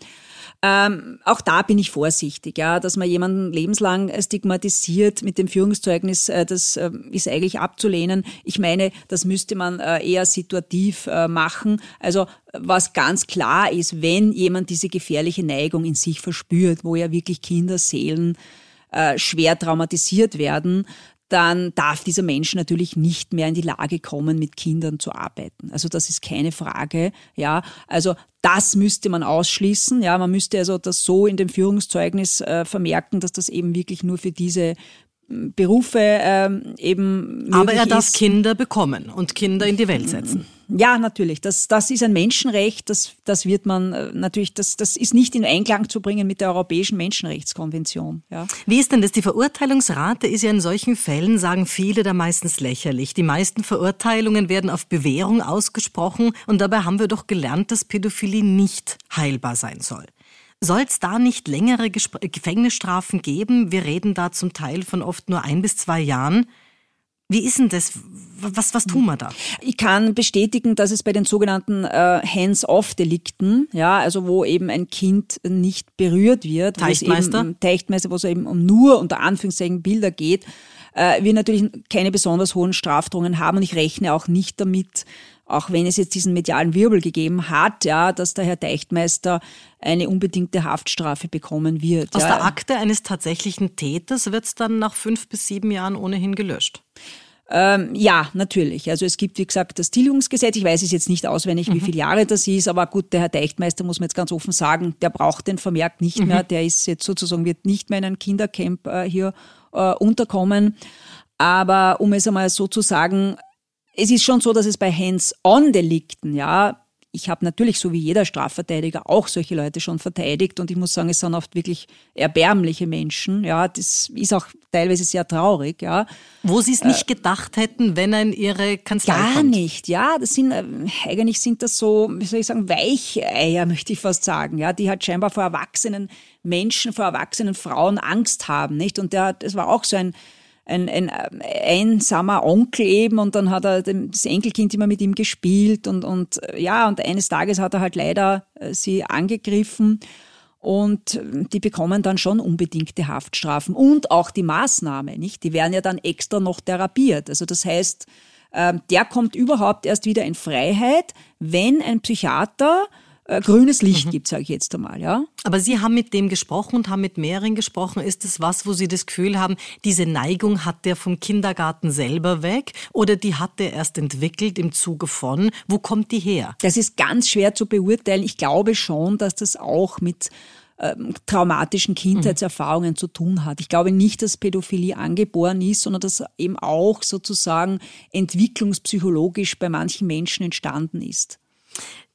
Ähm, auch da bin ich vorsichtig, ja, dass man jemanden lebenslang stigmatisiert mit dem Führungszeugnis, äh, das äh, ist eigentlich abzulehnen. Ich meine, das müsste man äh, eher situativ äh, machen. Also was ganz klar ist, wenn jemand diese gefährliche Neigung in sich verspürt, wo ja wirklich Kinderseelen äh, schwer traumatisiert werden, dann darf dieser Mensch natürlich nicht mehr in die Lage kommen, mit Kindern zu arbeiten. Also das ist keine Frage. Ja, also das müsste man ausschließen. Ja, man müsste also das so in dem Führungszeugnis äh, vermerken, dass das eben wirklich nur für diese hm, Berufe ähm, eben. Aber er darf ist. Kinder bekommen und Kinder in die Welt setzen. Ja, natürlich. Das, das ist ein Menschenrecht. Das, das wird man äh, natürlich, das, das ist nicht in Einklang zu bringen mit der Europäischen Menschenrechtskonvention. Ja. Wie ist denn das? Die Verurteilungsrate ist ja in solchen Fällen, sagen viele, da meistens lächerlich. Die meisten Verurteilungen werden auf Bewährung ausgesprochen und dabei haben wir doch gelernt, dass Pädophilie nicht heilbar sein soll. Soll es da nicht längere Gefängnisstrafen geben? Wir reden da zum Teil von oft nur ein bis zwei Jahren. Wie ist denn das? Was, was tun wir da? Ich kann bestätigen, dass es bei den sogenannten äh, Hands-off-Delikten, ja, also wo eben ein Kind nicht berührt wird, Teichtmeister, eben, Teichtmeister, wo es eben um nur unter Anführungszeichen Bilder geht, äh, wir natürlich keine besonders hohen Strafdrohungen haben und ich rechne auch nicht damit, auch wenn es jetzt diesen medialen Wirbel gegeben hat, ja, dass der Herr Deichtmeister eine unbedingte Haftstrafe bekommen wird. Aus ja. der Akte eines tatsächlichen Täters wird es dann nach fünf bis sieben Jahren ohnehin gelöscht. Ähm, ja, natürlich. Also es gibt, wie gesagt, das Tilgungsgesetz. Ich weiß es jetzt nicht auswendig, mhm. wie viele Jahre das ist, aber gut, der Herr Deichtmeister muss man jetzt ganz offen sagen, der braucht den Vermerk nicht mhm. mehr. Der ist jetzt sozusagen, wird nicht mehr in ein Kindercamp äh, hier äh, unterkommen. Aber um es einmal so zu sagen, es ist schon so, dass es bei Hands-on-Delikten, ja, ich habe natürlich, so wie jeder Strafverteidiger, auch solche Leute schon verteidigt und ich muss sagen, es sind oft wirklich erbärmliche Menschen. Ja, das ist auch teilweise sehr traurig. Ja. Wo Sie es nicht äh, gedacht hätten, wenn er in Ihre Kanzlei Gar kommt. nicht, ja. Das sind, äh, eigentlich sind das so, wie soll ich sagen, Weicheier, möchte ich fast sagen, ja, die halt scheinbar vor erwachsenen Menschen, vor erwachsenen Frauen Angst haben, nicht? Und der, das war auch so ein, ein, ein einsamer Onkel eben und dann hat er das Enkelkind immer mit ihm gespielt und, und ja, und eines Tages hat er halt leider äh, sie angegriffen und die bekommen dann schon unbedingte Haftstrafen und auch die Maßnahme, nicht? Die werden ja dann extra noch therapiert. Also das heißt, ähm, der kommt überhaupt erst wieder in Freiheit, wenn ein Psychiater äh, grünes Licht mhm. gibt, sage ich jetzt einmal. Ja? Aber Sie haben mit dem gesprochen und haben mit mehreren gesprochen. Ist das was, wo Sie das Gefühl haben, diese Neigung hat der vom Kindergarten selber weg oder die hat der erst entwickelt im Zuge von? Wo kommt die her? Das ist ganz schwer zu beurteilen. Ich glaube schon, dass das auch mit ähm, traumatischen Kindheitserfahrungen mhm. zu tun hat. Ich glaube nicht, dass Pädophilie angeboren ist, sondern dass eben auch sozusagen entwicklungspsychologisch bei manchen Menschen entstanden ist.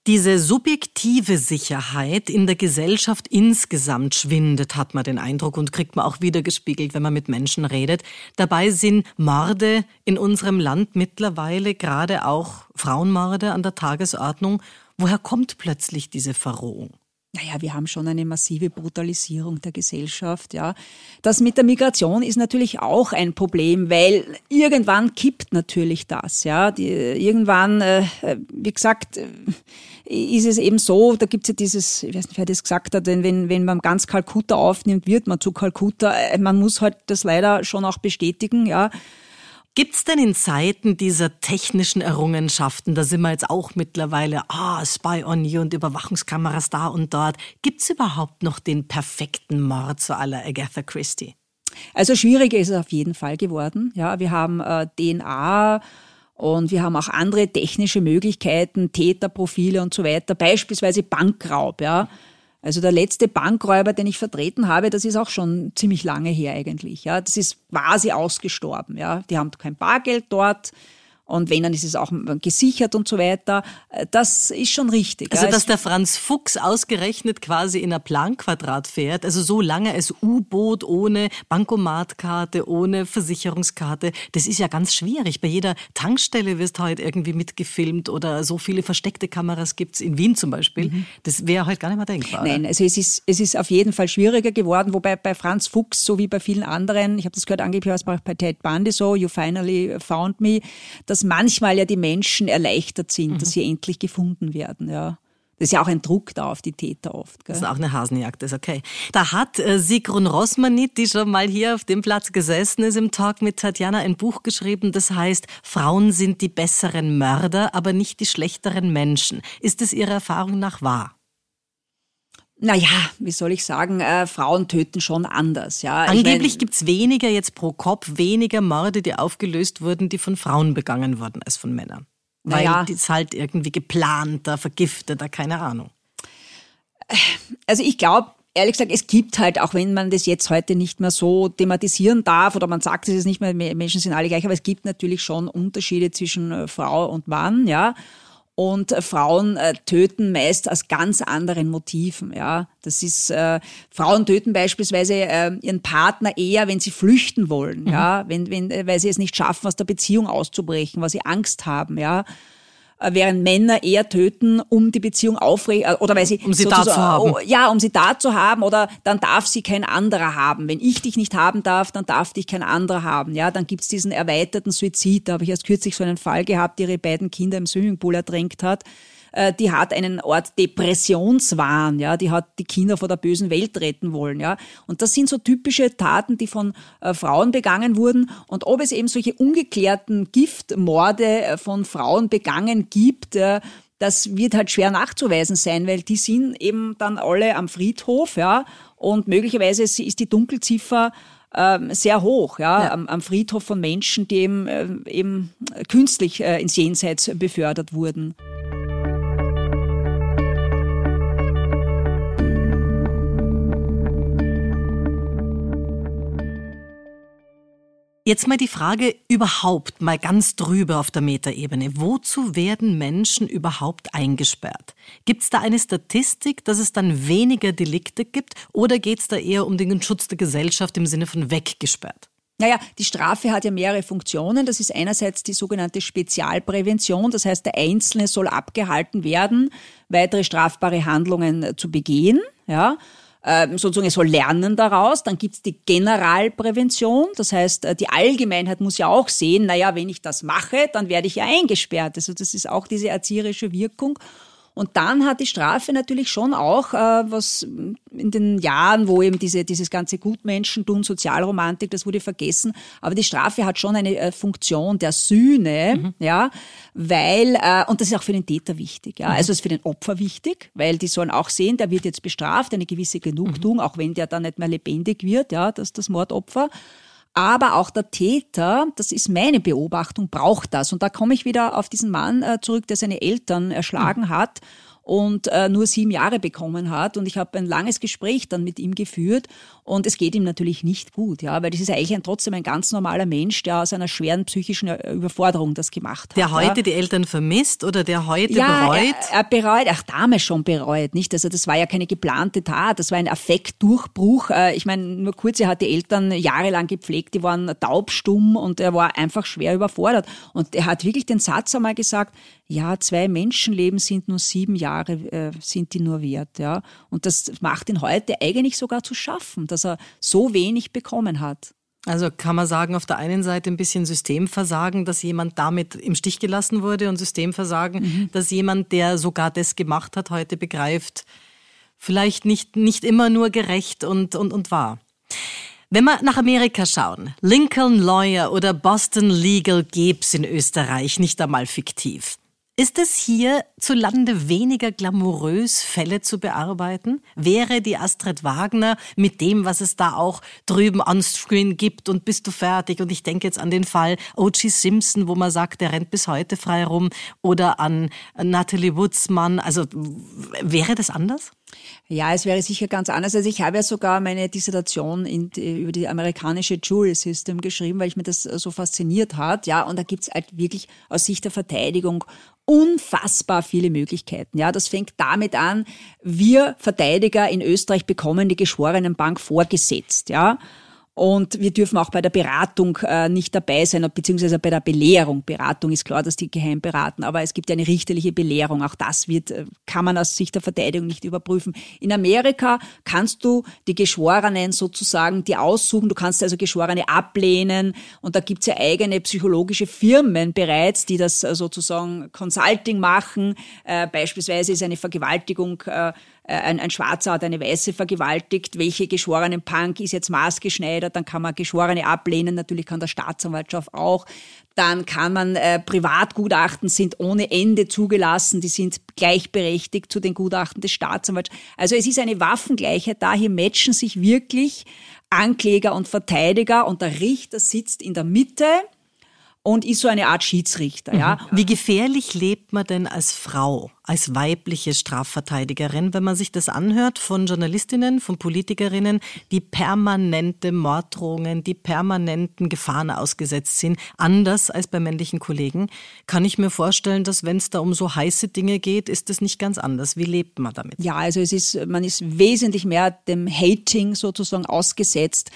Diese subjektive Sicherheit in der Gesellschaft insgesamt schwindet, hat man den Eindruck und kriegt man auch wieder gespiegelt, wenn man mit Menschen redet. Dabei sind Morde in unserem Land mittlerweile gerade auch Frauenmorde an der Tagesordnung. Woher kommt plötzlich diese Verrohung? Naja, wir haben schon eine massive Brutalisierung der Gesellschaft, ja. Das mit der Migration ist natürlich auch ein Problem, weil irgendwann kippt natürlich das, ja. Die, irgendwann, äh, wie gesagt, äh, ist es eben so, da gibt es ja dieses, ich weiß nicht, wer das gesagt hat, wenn, wenn man ganz Kalkutta aufnimmt, wird man zu Kalkutta. Äh, man muss halt das leider schon auch bestätigen, ja. Gibt's denn in Zeiten dieser technischen Errungenschaften, da sind wir jetzt auch mittlerweile, ah, Spy on You und Überwachungskameras da und dort, gibt's überhaupt noch den perfekten Mord zu aller Agatha Christie? Also schwieriger ist es auf jeden Fall geworden. Ja, wir haben äh, DNA und wir haben auch andere technische Möglichkeiten, Täterprofile und so weiter, beispielsweise Bankraub, ja. Also der letzte Bankräuber, den ich vertreten habe, das ist auch schon ziemlich lange her eigentlich. Ja, das ist quasi ausgestorben. Ja, die haben kein Bargeld dort. Und wenn, dann ist es auch gesichert und so weiter. Das ist schon richtig. Also, dass der Franz Fuchs ausgerechnet quasi in einer Planquadrat fährt, also so lange als U-Boot ohne Bankomatkarte, ohne Versicherungskarte, das ist ja ganz schwierig. Bei jeder Tankstelle wirst du heute irgendwie mitgefilmt oder so viele versteckte Kameras gibt's in Wien zum Beispiel. Mhm. Das wäre halt gar nicht mehr denkbar. Nein, also es ist, es ist auf jeden Fall schwieriger geworden, wobei bei Franz Fuchs, so wie bei vielen anderen, ich habe das gehört, angeblich war es bei Ted Bundy so, You Finally Found Me, dass manchmal ja die Menschen erleichtert sind, mhm. dass sie endlich gefunden werden. Ja. Das ist ja auch ein Druck da auf die Täter oft. Gell? Das ist auch eine Hasenjagd, das ist okay. Da hat äh, Sigrun Rosmanit, die schon mal hier auf dem Platz gesessen ist im Talk mit Tatjana, ein Buch geschrieben, das heißt, Frauen sind die besseren Mörder, aber nicht die schlechteren Menschen. Ist es Ihrer Erfahrung nach wahr? Naja, wie soll ich sagen, äh, Frauen töten schon anders. Ja. Angeblich gibt es weniger jetzt pro Kopf, weniger Morde, die aufgelöst wurden, die von Frauen begangen wurden als von Männern. Weil naja. es halt irgendwie geplanter, vergifteter, keine Ahnung. Also ich glaube, ehrlich gesagt, es gibt halt, auch wenn man das jetzt heute nicht mehr so thematisieren darf oder man sagt es ist nicht mehr, Menschen sind alle gleich, aber es gibt natürlich schon Unterschiede zwischen äh, Frau und Mann, ja. Und äh, Frauen äh, töten meist aus ganz anderen Motiven. Ja, das ist äh, Frauen töten beispielsweise äh, ihren Partner eher, wenn sie flüchten wollen. Mhm. Ja, wenn, wenn, äh, weil sie es nicht schaffen, aus der Beziehung auszubrechen, weil sie Angst haben. Ja, während Männer eher töten, um die Beziehung aufrecht äh, oder weil sie um sie da zu haben. Oh, ja, um sie da zu haben oder dann darf sie kein anderer haben. Wenn ich dich nicht haben darf, dann darf dich kein anderer haben. Ja, dann gibt's diesen erweiterten Suizid. Da habe ich erst kürzlich so einen Fall gehabt, die ihre beiden Kinder im Swimmingpool ertränkt hat. Äh, die hat einen Ort Depressionswahn, ja, die hat die Kinder vor der bösen Welt retten wollen, ja. Und das sind so typische Taten, die von äh, Frauen begangen wurden. Und ob es eben solche ungeklärten Giftmorde äh, von Frauen begangen gibt, äh, das wird halt schwer nachzuweisen sein, weil die sind eben dann alle am Friedhof, ja, und möglicherweise ist die Dunkelziffer ähm, sehr hoch, ja, ja. Am, am, Friedhof von Menschen, die eben, eben künstlich ins Jenseits befördert wurden. Jetzt mal die Frage überhaupt, mal ganz drüber auf der Metaebene. Wozu werden Menschen überhaupt eingesperrt? Gibt es da eine Statistik, dass es dann weniger Delikte gibt oder geht es da eher um den Schutz der Gesellschaft im Sinne von weggesperrt? Naja, die Strafe hat ja mehrere Funktionen. Das ist einerseits die sogenannte Spezialprävention. Das heißt, der Einzelne soll abgehalten werden, weitere strafbare Handlungen zu begehen. Ja, sozusagen, er soll lernen daraus. Dann gibt's die Generalprävention, das heißt, äh, die Allgemeinheit muss ja auch sehen, naja, wenn ich das mache, dann werde ich ja eingesperrt. Also das ist auch diese erzieherische Wirkung. Und dann hat die Strafe natürlich schon auch, äh, was in den Jahren, wo eben diese, dieses ganze Gutmenschentum, Sozialromantik, das wurde vergessen, aber die Strafe hat schon eine äh, Funktion der Sühne, mhm. ja, weil, äh, und das ist auch für den Täter wichtig, ja, mhm. also ist für den Opfer wichtig, weil die sollen auch sehen, der wird jetzt bestraft, eine gewisse Genugtuung, mhm. auch wenn der dann nicht mehr lebendig wird, ja, das, das Mordopfer. Aber auch der Täter, das ist meine Beobachtung, braucht das. Und da komme ich wieder auf diesen Mann äh, zurück, der seine Eltern erschlagen mhm. hat und äh, nur sieben Jahre bekommen hat. Und ich habe ein langes Gespräch dann mit ihm geführt und es geht ihm natürlich nicht gut, ja, weil das ist eigentlich ein, trotzdem ein ganz normaler Mensch, der aus einer schweren psychischen äh, Überforderung das gemacht hat. Der heute ja. die Eltern vermisst oder der heute ja, bereut? Er, er bereut, ach damals schon bereut, nicht? Also das war ja keine geplante Tat, das war ein Affektdurchbruch. Äh, ich meine, nur kurz, er hat die Eltern jahrelang gepflegt, die waren taubstumm und er war einfach schwer überfordert. Und er hat wirklich den Satz einmal gesagt, ja, zwei Menschenleben sind nur sieben Jahre, äh, sind die nur wert, ja. Und das macht ihn heute eigentlich sogar zu schaffen, dass er so wenig bekommen hat. Also kann man sagen, auf der einen Seite ein bisschen Systemversagen, dass jemand damit im Stich gelassen wurde und Systemversagen, mhm. dass jemand, der sogar das gemacht hat, heute begreift, vielleicht nicht, nicht immer nur gerecht und, und, und wahr. Wenn wir nach Amerika schauen, Lincoln Lawyer oder Boston Legal gäb's in Österreich nicht einmal fiktiv. Ist es hier zu Lande weniger glamourös, Fälle zu bearbeiten? Wäre die Astrid Wagner mit dem, was es da auch drüben on-screen gibt und bist du fertig? Und ich denke jetzt an den Fall O.G. Simpson, wo man sagt, der rennt bis heute frei rum, oder an Natalie Woodsmann. Also wäre das anders? Ja, es wäre sicher ganz anders. Also ich habe ja sogar meine Dissertation in, über die amerikanische Jury System geschrieben, weil ich mir das so fasziniert hat. Ja, und da gibt's halt wirklich aus Sicht der Verteidigung unfassbar viele Möglichkeiten. Ja, das fängt damit an, wir Verteidiger in Österreich bekommen die Geschworenenbank vorgesetzt. Ja, und wir dürfen auch bei der Beratung äh, nicht dabei sein, beziehungsweise bei der Belehrung. Beratung ist klar, dass die geheim beraten, aber es gibt eine richterliche Belehrung. Auch das wird, äh, kann man aus Sicht der Verteidigung nicht überprüfen. In Amerika kannst du die Geschworenen sozusagen die aussuchen. Du kannst also Geschworene ablehnen. Und da gibt's ja eigene psychologische Firmen bereits, die das äh, sozusagen Consulting machen. Äh, beispielsweise ist eine Vergewaltigung äh, ein, ein Schwarzer hat eine Weiße vergewaltigt, welche geschworenen Punk ist jetzt maßgeschneidert, dann kann man Geschworene ablehnen, natürlich kann der Staatsanwaltschaft auch. Dann kann man, äh, Privatgutachten sind ohne Ende zugelassen, die sind gleichberechtigt zu den Gutachten des Staatsanwalts. Also es ist eine Waffengleichheit da, hier matchen sich wirklich Ankläger und Verteidiger. Und der Richter sitzt in der Mitte und ist so eine Art Schiedsrichter. Ja. Mhm. Wie gefährlich lebt man denn als Frau, als weibliche Strafverteidigerin, wenn man sich das anhört von Journalistinnen, von Politikerinnen, die permanente Morddrohungen, die permanenten Gefahren ausgesetzt sind, anders als bei männlichen Kollegen, kann ich mir vorstellen, dass wenn es da um so heiße Dinge geht, ist es nicht ganz anders. Wie lebt man damit? Ja, also es ist, man ist wesentlich mehr dem Hating sozusagen ausgesetzt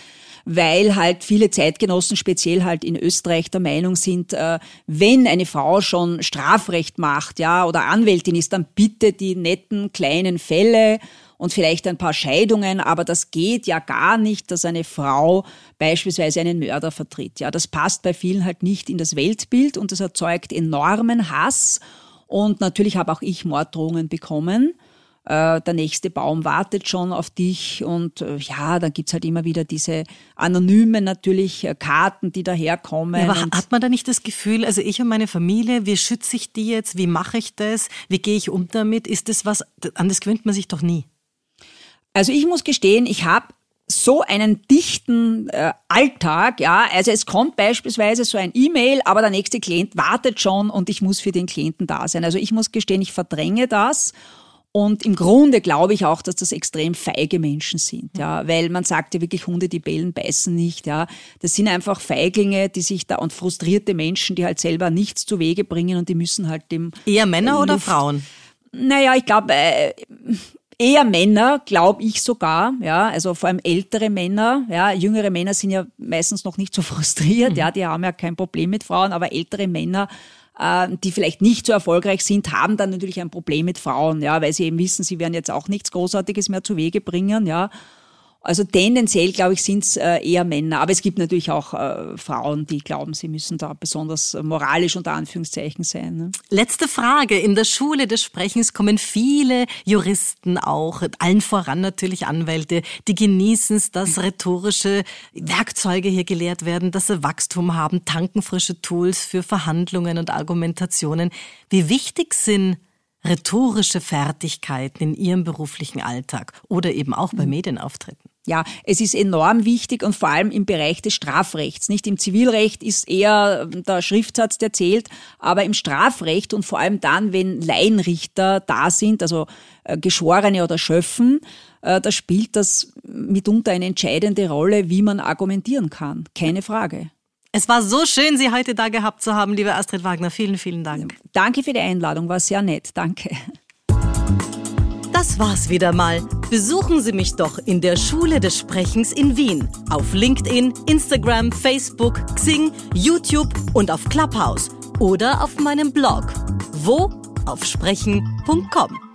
weil halt viele Zeitgenossen, speziell halt in Österreich, der Meinung sind, äh, wenn eine Frau schon Strafrecht macht, ja, oder Anwältin ist, dann bitte die netten kleinen Fälle und vielleicht ein paar Scheidungen, aber das geht ja gar nicht, dass eine Frau beispielsweise einen Mörder vertritt. Ja, das passt bei vielen halt nicht in das Weltbild und das erzeugt enormen Hass. Und natürlich habe auch ich Morddrohungen bekommen der nächste Baum wartet schon auf dich und äh, ja, dann gibt's halt immer wieder diese anonymen natürlich äh, Karten, die daherkommen. Ja, aber hat man da nicht das Gefühl, also ich und meine Familie, wie schütze ich die jetzt, wie mache ich das, wie gehe ich um damit? Ist das was, an das gewöhnt man sich doch nie. Also ich muss gestehen, ich habe so einen dichten äh, Alltag, ja, also es kommt beispielsweise so ein E-Mail, aber der nächste Klient wartet schon und ich muss für den Klienten da sein. Also ich muss gestehen, ich verdränge das Und im Grunde glaube ich auch, dass das extrem feige Menschen sind, ja, weil man sagt ja wirklich Hunde, die bellen, beißen nicht, ja. Das sind einfach Feiglinge, die sich da und frustrierte Menschen, die halt selber nichts zu Wege bringen und die müssen halt dem eher Männer Luft, oder Frauen? Naja, ich glaube äh, eher Männer, glaube ich sogar, ja, also vor allem ältere Männer, ja, jüngere Männer sind ja meistens noch nicht so frustriert, mhm. ja, die haben ja kein Problem mit Frauen, aber ältere Männer äh, die vielleicht nicht so erfolgreich sind, haben dann natürlich ein Problem mit Frauen, ja, weil sie eben wissen, sie werden jetzt auch nichts Großartiges mehr zu Wege bringen, ja. Also tendenziell, glaube ich, sind es äh, eher Männer. Aber es gibt natürlich auch äh, Frauen, die glauben, sie müssen da besonders moralisch unter Anführungszeichen sein. Ne? Letzte Frage. In der Schule des Sprechens kommen viele Juristen auch, allen voran natürlich Anwälte, die genießen es, dass rhetorische Werkzeuge hier gelehrt werden, dass sie Wachstum haben, tanken frische Tools für Verhandlungen und Argumentationen. Wie wichtig sind rhetorische Fertigkeiten in Ihrem beruflichen Alltag oder eben auch bei mhm. Medienauftritten? Ja, es ist enorm wichtig und vor allem im Bereich des Strafrechts. Nicht im Zivilrecht ist eher der Schriftsatz, der zählt, aber im Strafrecht und vor allem dann, wenn Laienrichter da sind, also äh, Geschworene oder Schöffen, äh, da spielt das mitunter eine entscheidende Rolle, wie man argumentieren kann. Keine Frage. Es war so schön, Sie heute da gehabt zu haben, liebe Astrid Wagner. Vielen, vielen Dank. Danke für die Einladung, war sehr nett. Danke. Das war's wieder mal. Besuchen Sie mich doch in der Schule des Sprechens in Wien. Auf LinkedIn, Instagram, Facebook, Xing, YouTube und auf Clubhouse. Oder auf meinem Blog. Wo? Auf sprechen.com.